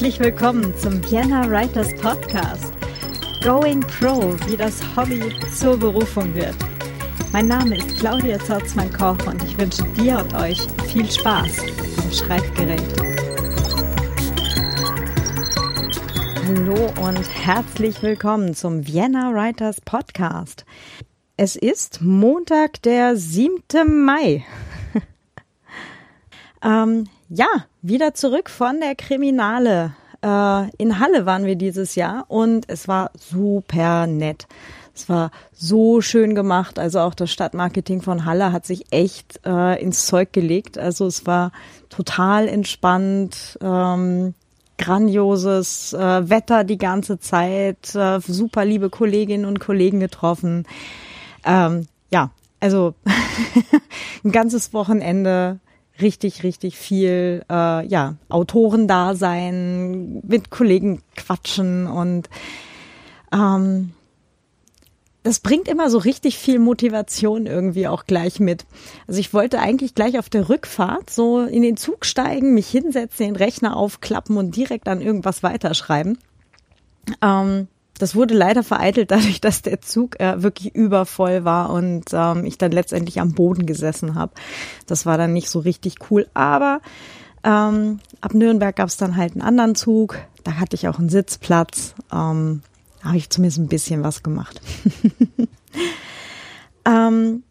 Herzlich willkommen zum Vienna Writers Podcast. Going Pro, wie das Hobby zur Berufung wird. Mein Name ist Claudia Zorzmann-Koch und ich wünsche dir und euch viel Spaß am Schreibgerät. Hallo und herzlich willkommen zum Vienna Writers Podcast. Es ist Montag, der 7. Mai. ähm, ja, wieder zurück von der Kriminale. Äh, in Halle waren wir dieses Jahr und es war super nett. Es war so schön gemacht. Also auch das Stadtmarketing von Halle hat sich echt äh, ins Zeug gelegt. Also es war total entspannt. Ähm, grandioses äh, Wetter die ganze Zeit, äh, super liebe Kolleginnen und Kollegen getroffen. Ähm, ja, also ein ganzes Wochenende richtig, richtig viel, äh, ja, Autoren da sein, mit Kollegen quatschen und ähm, das bringt immer so richtig viel Motivation irgendwie auch gleich mit. Also ich wollte eigentlich gleich auf der Rückfahrt so in den Zug steigen, mich hinsetzen, den Rechner aufklappen und direkt an irgendwas weiterschreiben. Ähm, das wurde leider vereitelt dadurch, dass der Zug äh, wirklich übervoll war und ähm, ich dann letztendlich am Boden gesessen habe. Das war dann nicht so richtig cool. Aber ähm, ab Nürnberg gab es dann halt einen anderen Zug. Da hatte ich auch einen Sitzplatz. Ähm, habe ich zumindest ein bisschen was gemacht. ähm,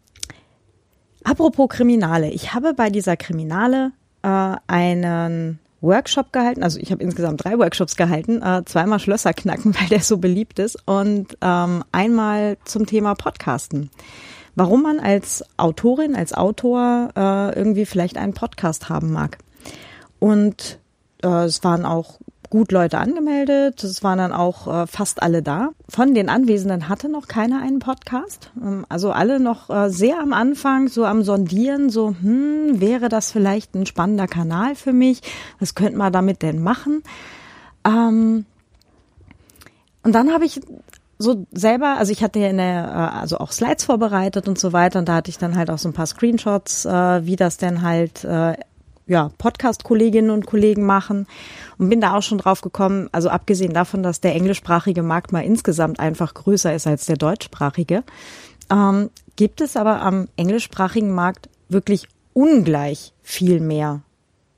apropos Kriminale. Ich habe bei dieser Kriminale äh, einen Workshop gehalten. Also ich habe insgesamt drei Workshops gehalten, äh, zweimal Schlösser knacken, weil der so beliebt ist und ähm, einmal zum Thema Podcasten. Warum man als Autorin, als Autor äh, irgendwie vielleicht einen Podcast haben mag. Und äh, es waren auch gut Leute angemeldet. Es waren dann auch äh, fast alle da. Von den Anwesenden hatte noch keiner einen Podcast. Ähm, also alle noch äh, sehr am Anfang, so am Sondieren, so, hm, wäre das vielleicht ein spannender Kanal für mich? Was könnte man damit denn machen? Ähm, und dann habe ich so selber, also ich hatte ja in der, äh, also auch Slides vorbereitet und so weiter und da hatte ich dann halt auch so ein paar Screenshots, äh, wie das denn halt äh, ja, Podcast-Kolleginnen und Kollegen machen und bin da auch schon drauf gekommen, also abgesehen davon, dass der englischsprachige Markt mal insgesamt einfach größer ist als der deutschsprachige, ähm, gibt es aber am englischsprachigen Markt wirklich ungleich viel mehr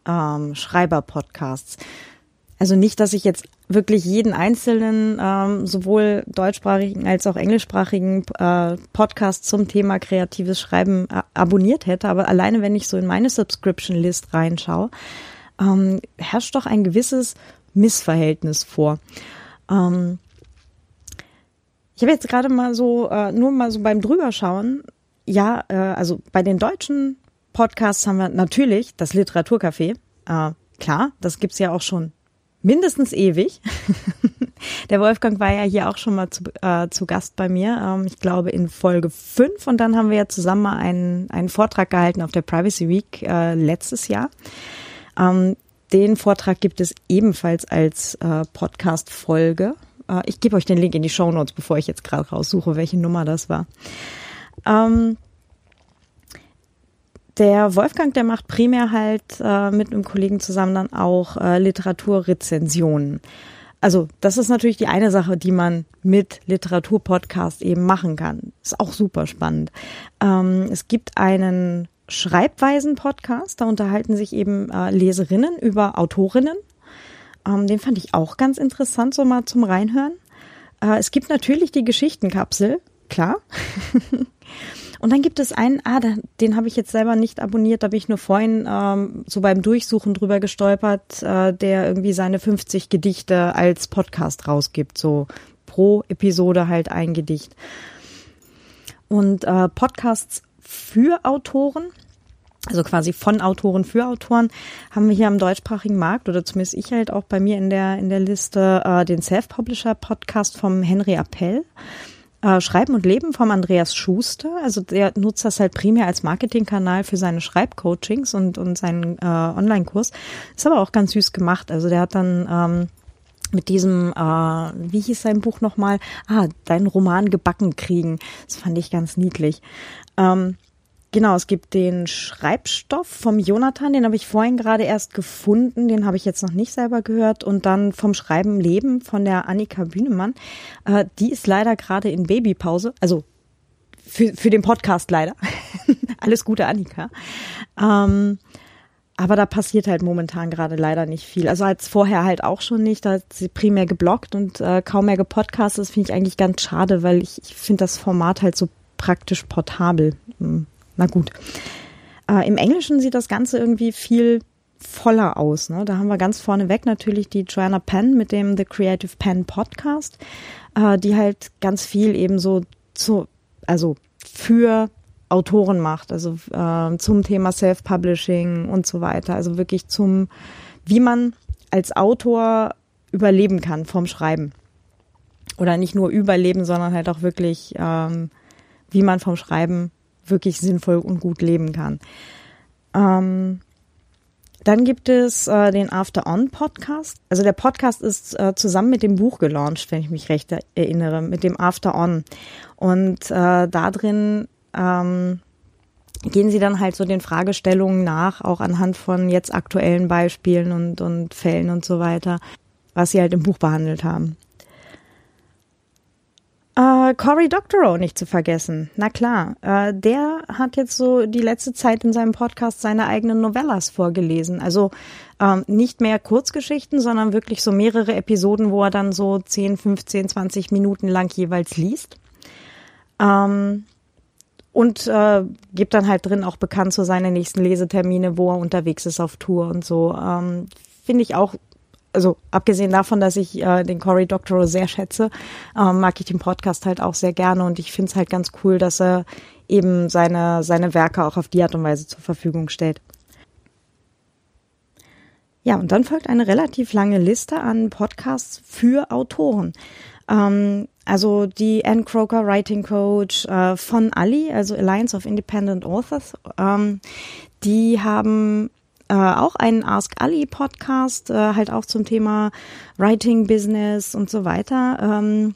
ähm, Schreiber-Podcasts. Also nicht, dass ich jetzt wirklich jeden einzelnen, ähm, sowohl deutschsprachigen als auch englischsprachigen äh, Podcast zum Thema kreatives Schreiben äh, abonniert hätte, aber alleine wenn ich so in meine Subscription-List reinschaue, ähm, herrscht doch ein gewisses Missverhältnis vor. Ähm, ich habe jetzt gerade mal so, äh, nur mal so beim drüberschauen, ja, äh, also bei den deutschen Podcasts haben wir natürlich das Literaturcafé. Äh, klar, das gibt's ja auch schon mindestens ewig. Der Wolfgang war ja hier auch schon mal zu, äh, zu Gast bei mir, ähm, ich glaube in Folge 5 und dann haben wir ja zusammen mal einen, einen Vortrag gehalten auf der Privacy Week äh, letztes Jahr. Ähm, den Vortrag gibt es ebenfalls als äh, Podcast-Folge. Äh, ich gebe euch den Link in die Show Notes, bevor ich jetzt gerade raussuche, welche Nummer das war. Ähm, der Wolfgang, der macht primär halt äh, mit einem Kollegen zusammen dann auch äh, Literaturrezensionen. Also das ist natürlich die eine Sache, die man mit Literaturpodcast eben machen kann. Ist auch super spannend. Ähm, es gibt einen Schreibweisen-Podcast, da unterhalten sich eben äh, Leserinnen über Autorinnen. Ähm, den fand ich auch ganz interessant, so mal zum Reinhören. Äh, es gibt natürlich die Geschichtenkapsel, klar. Und dann gibt es einen, ah, den habe ich jetzt selber nicht abonniert, da bin ich nur vorhin ähm, so beim Durchsuchen drüber gestolpert, äh, der irgendwie seine 50 Gedichte als Podcast rausgibt, so pro Episode halt ein Gedicht. Und äh, Podcasts für Autoren, also quasi von Autoren für Autoren, haben wir hier am deutschsprachigen Markt oder zumindest ich halt auch bei mir in der in der Liste äh, den Self-Publisher Podcast vom Henry Appell. Äh, Schreiben und Leben vom Andreas Schuster. Also der nutzt das halt primär als Marketingkanal für seine Schreibcoachings und, und seinen äh, Online-Kurs. Ist aber auch ganz süß gemacht. Also der hat dann ähm, mit diesem, äh, wie hieß sein Buch nochmal? Ah, deinen Roman gebacken kriegen. Das fand ich ganz niedlich. Ähm, genau, es gibt den Schreibstoff vom Jonathan, den habe ich vorhin gerade erst gefunden, den habe ich jetzt noch nicht selber gehört. Und dann vom Schreiben Leben von der Annika Bühnemann. Äh, die ist leider gerade in Babypause, also für, für den Podcast leider. Alles Gute, Annika. Ähm, aber da passiert halt momentan gerade leider nicht viel. Also als vorher halt auch schon nicht. Da hat sie primär geblockt und äh, kaum mehr gepodcastet. Das finde ich eigentlich ganz schade, weil ich, ich finde das Format halt so praktisch portabel. Hm, na gut. Äh, Im Englischen sieht das Ganze irgendwie viel voller aus. Ne? Da haben wir ganz vorneweg natürlich die Joanna Penn mit dem The Creative Pen Podcast, äh, die halt ganz viel eben so zu, also für Autoren macht, also äh, zum Thema Self-Publishing und so weiter. Also wirklich zum, wie man als Autor überleben kann vom Schreiben. Oder nicht nur überleben, sondern halt auch wirklich, ähm, wie man vom Schreiben wirklich sinnvoll und gut leben kann. Ähm, dann gibt es äh, den After On Podcast. Also der Podcast ist äh, zusammen mit dem Buch gelauncht, wenn ich mich recht erinnere, mit dem After On. Und äh, da drin ähm, gehen sie dann halt so den Fragestellungen nach, auch anhand von jetzt aktuellen Beispielen und, und Fällen und so weiter, was sie halt im Buch behandelt haben. Äh, Cory Doctorow nicht zu vergessen. Na klar, äh, der hat jetzt so die letzte Zeit in seinem Podcast seine eigenen Novellas vorgelesen. Also ähm, nicht mehr Kurzgeschichten, sondern wirklich so mehrere Episoden, wo er dann so 10, 15, 20 Minuten lang jeweils liest. Ähm, und äh, gibt dann halt drin auch bekannt so seine nächsten Lesetermine, wo er unterwegs ist auf Tour und so. Ähm, Finde ich auch, also abgesehen davon, dass ich äh, den Cory Doctorow sehr schätze, ähm, mag ich den Podcast halt auch sehr gerne und ich finde es halt ganz cool, dass er eben seine, seine Werke auch auf die Art und Weise zur Verfügung stellt. Ja, und dann folgt eine relativ lange Liste an Podcasts für Autoren. Ähm, also die Ann Croker Writing Coach äh, von Ali, also Alliance of Independent Authors, ähm, die haben äh, auch einen Ask Ali Podcast, äh, halt auch zum Thema Writing Business und so weiter. Ähm,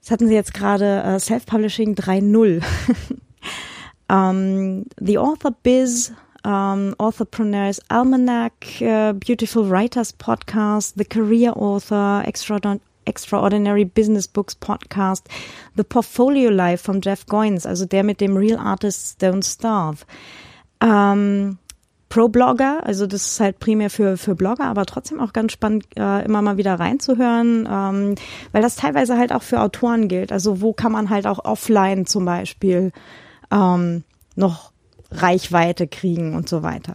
das hatten sie jetzt gerade äh, Self-Publishing 3.0. um, the Author Biz um, Authorpreneurs Almanac, uh, Beautiful Writers Podcast, The Career Author, Extraordinary Extraordinary Business Books Podcast, The Portfolio Life von Jeff Goins, also der mit dem Real Artists Don't Starve. Ähm, Pro-Blogger, also das ist halt primär für, für Blogger, aber trotzdem auch ganz spannend, äh, immer mal wieder reinzuhören, ähm, weil das teilweise halt auch für Autoren gilt. Also wo kann man halt auch offline zum Beispiel ähm, noch Reichweite kriegen und so weiter.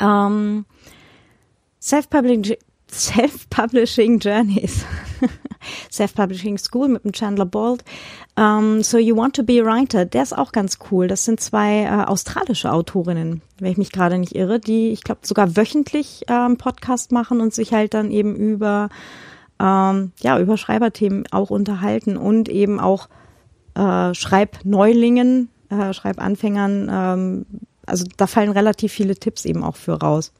Ähm, Self-Publishing Self-Publishing Journeys. Self-Publishing School mit dem Chandler Bolt. Um, ähm, so You Want to Be a Writer, der ist auch ganz cool. Das sind zwei äh, australische Autorinnen, wenn ich mich gerade nicht irre, die, ich glaube, sogar wöchentlich ähm, Podcast machen und sich halt dann eben über, ähm, ja, über Schreiberthemen auch unterhalten und eben auch äh, Schreibneulingen, äh, Schreibanfängern, ähm, also da fallen relativ viele Tipps eben auch für raus.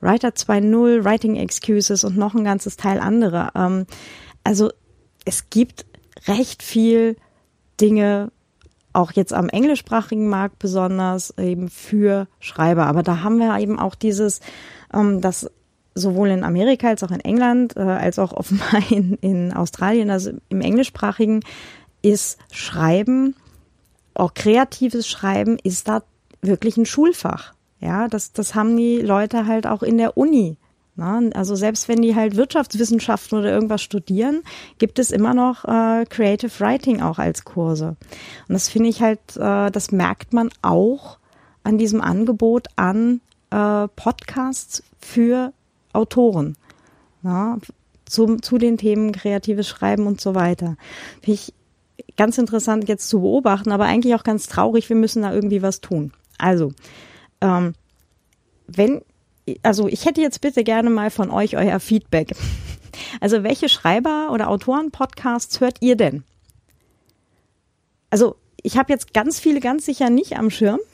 Writer 2.0, Writing Excuses und noch ein ganzes Teil andere. Ähm, also es gibt recht viel Dinge, auch jetzt am englischsprachigen Markt besonders eben für Schreiber. Aber da haben wir eben auch dieses, ähm, dass sowohl in Amerika als auch in England, äh, als auch offenbar in, in Australien, also im englischsprachigen, ist Schreiben, auch kreatives Schreiben, ist da wirklich ein Schulfach. Ja, das, das haben die Leute halt auch in der Uni. Ne? Also selbst wenn die halt Wirtschaftswissenschaften oder irgendwas studieren, gibt es immer noch äh, Creative Writing auch als Kurse. Und das finde ich halt, äh, das merkt man auch an diesem Angebot an äh, Podcasts für Autoren. Ne? Zum, zu den Themen kreatives Schreiben und so weiter. Finde ich ganz interessant jetzt zu beobachten, aber eigentlich auch ganz traurig. Wir müssen da irgendwie was tun. Also, ähm, wenn, also ich hätte jetzt bitte gerne mal von euch euer Feedback. Also welche Schreiber- oder Autoren-Podcasts hört ihr denn? Also ich habe jetzt ganz viele ganz sicher nicht am Schirm.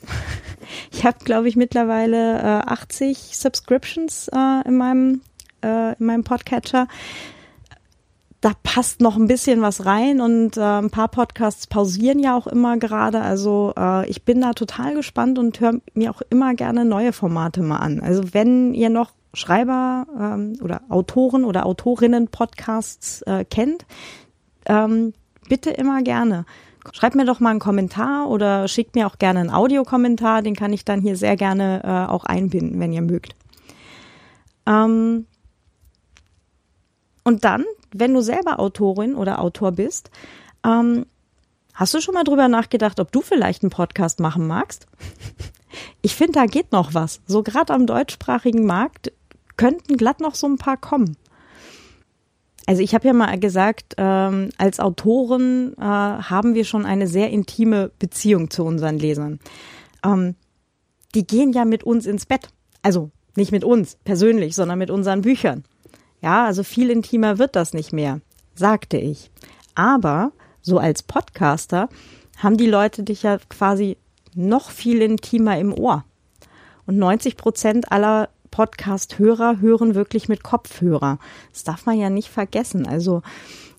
Ich habe, glaube ich, mittlerweile äh, 80 Subscriptions äh, in meinem äh, in meinem Podcatcher. Da passt noch ein bisschen was rein und äh, ein paar Podcasts pausieren ja auch immer gerade. Also äh, ich bin da total gespannt und höre mir auch immer gerne neue Formate mal an. Also wenn ihr noch Schreiber ähm, oder Autoren oder Autorinnen Podcasts äh, kennt, ähm, bitte immer gerne. Schreibt mir doch mal einen Kommentar oder schickt mir auch gerne einen Audiokommentar, den kann ich dann hier sehr gerne äh, auch einbinden, wenn ihr mögt. Ähm, und dann, wenn du selber Autorin oder Autor bist, ähm, hast du schon mal drüber nachgedacht, ob du vielleicht einen Podcast machen magst? Ich finde, da geht noch was. So gerade am deutschsprachigen Markt könnten glatt noch so ein paar kommen. Also ich habe ja mal gesagt, ähm, als Autoren äh, haben wir schon eine sehr intime Beziehung zu unseren Lesern. Ähm, die gehen ja mit uns ins Bett. Also nicht mit uns persönlich, sondern mit unseren Büchern. Ja, also viel intimer wird das nicht mehr, sagte ich. Aber so als Podcaster haben die Leute dich ja quasi noch viel intimer im Ohr. Und 90 Prozent aller Podcast-Hörer hören wirklich mit Kopfhörer. Das darf man ja nicht vergessen. Also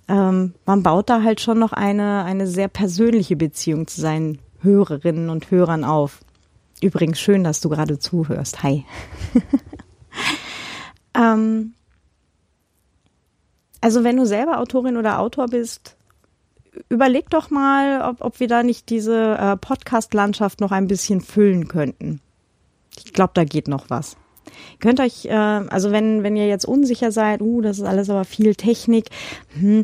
ähm, man baut da halt schon noch eine, eine sehr persönliche Beziehung zu seinen Hörerinnen und Hörern auf. Übrigens schön, dass du gerade zuhörst. Hi. ähm, also wenn du selber Autorin oder Autor bist, überleg doch mal, ob, ob wir da nicht diese äh, Podcast-Landschaft noch ein bisschen füllen könnten. Ich glaube, da geht noch was. Ihr könnt euch, äh, also wenn, wenn ihr jetzt unsicher seid, uh, das ist alles aber viel Technik, hm,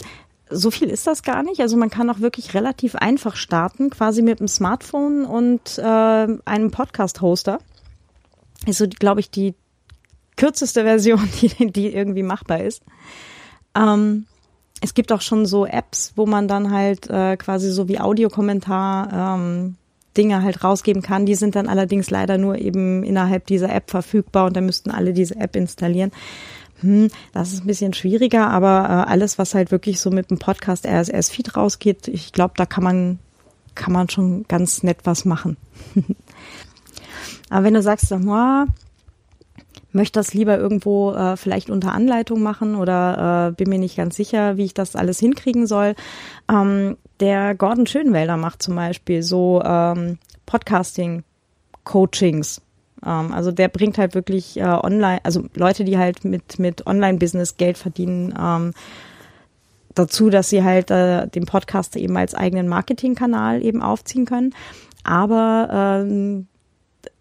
so viel ist das gar nicht. Also man kann auch wirklich relativ einfach starten, quasi mit einem Smartphone und äh, einem Podcast-Hoster. Ist so, glaube ich, die kürzeste Version, die, die irgendwie machbar ist. Ähm, es gibt auch schon so Apps, wo man dann halt äh, quasi so wie Audiokommentar ähm, Dinge halt rausgeben kann. Die sind dann allerdings leider nur eben innerhalb dieser App verfügbar und da müssten alle diese App installieren. Hm, das ist ein bisschen schwieriger, aber äh, alles, was halt wirklich so mit dem Podcast RSS-Feed rausgeht, ich glaube, da kann man, kann man schon ganz nett was machen. aber wenn du sagst, oh, möchte das lieber irgendwo äh, vielleicht unter Anleitung machen oder äh, bin mir nicht ganz sicher, wie ich das alles hinkriegen soll. Ähm, der Gordon Schönwälder macht zum Beispiel so ähm, Podcasting-Coachings. Ähm, also der bringt halt wirklich äh, online, also Leute, die halt mit, mit Online-Business Geld verdienen, ähm, dazu, dass sie halt äh, den Podcast eben als eigenen Marketingkanal eben aufziehen können. Aber ähm,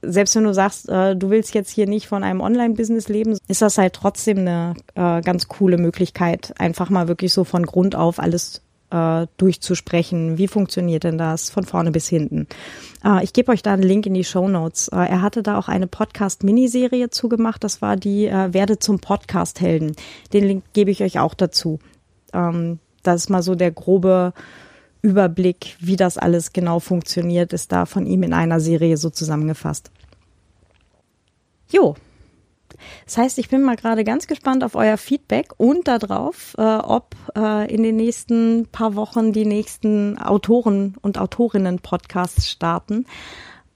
selbst wenn du sagst, äh, du willst jetzt hier nicht von einem Online-Business leben, ist das halt trotzdem eine äh, ganz coole Möglichkeit, einfach mal wirklich so von Grund auf alles äh, durchzusprechen. Wie funktioniert denn das von vorne bis hinten? Äh, ich gebe euch da einen Link in die Show Notes. Äh, er hatte da auch eine Podcast-Miniserie zugemacht. Das war die äh, Werde zum Podcast-Helden. Den Link gebe ich euch auch dazu. Ähm, das ist mal so der grobe Überblick, wie das alles genau funktioniert, ist da von ihm in einer Serie so zusammengefasst. Jo. Das heißt, ich bin mal gerade ganz gespannt auf euer Feedback und darauf, äh, ob äh, in den nächsten paar Wochen die nächsten Autoren und Autorinnen-Podcasts starten.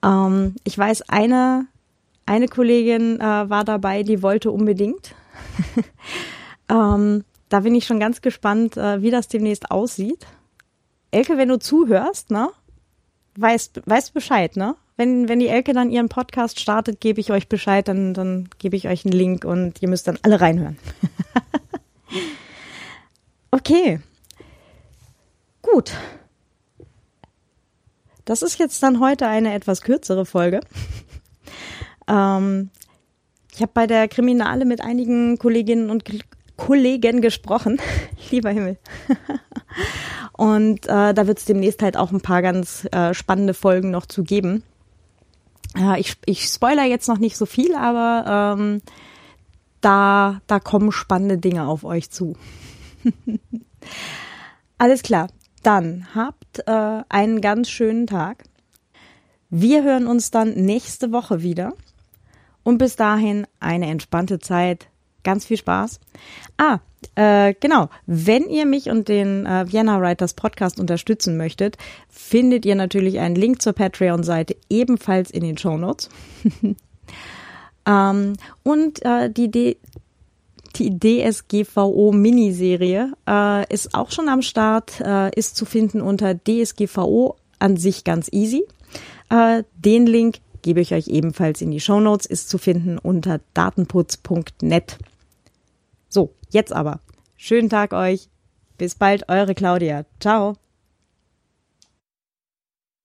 Ähm, ich weiß, eine, eine Kollegin äh, war dabei, die wollte unbedingt. ähm, da bin ich schon ganz gespannt, äh, wie das demnächst aussieht. Elke, wenn du zuhörst, ne, weißt, weißt Bescheid, ne? Wenn, wenn die Elke dann ihren Podcast startet, gebe ich euch Bescheid, dann, dann gebe ich euch einen Link und ihr müsst dann alle reinhören. okay. Gut. Das ist jetzt dann heute eine etwas kürzere Folge. ähm, ich habe bei der Kriminale mit einigen Kolleginnen und Kollegen gesprochen. Lieber Himmel. Und äh, da wird es demnächst halt auch ein paar ganz äh, spannende Folgen noch zu geben. Äh, ich, ich spoiler jetzt noch nicht so viel, aber ähm, da, da kommen spannende Dinge auf euch zu. Alles klar, dann habt äh, einen ganz schönen Tag. Wir hören uns dann nächste Woche wieder. Und bis dahin eine entspannte Zeit. Ganz viel Spaß. Ah, äh, genau. Wenn ihr mich und den äh, Vienna Writers Podcast unterstützen möchtet, findet ihr natürlich einen Link zur Patreon-Seite ebenfalls in den Show Notes. ähm, und äh, die, D die DSGVO-Miniserie äh, ist auch schon am Start, äh, ist zu finden unter DSGVO an sich ganz easy. Äh, den Link gebe ich euch ebenfalls in die Show Notes, ist zu finden unter datenputz.net. So, jetzt aber. Schönen Tag euch. Bis bald, eure Claudia. Ciao.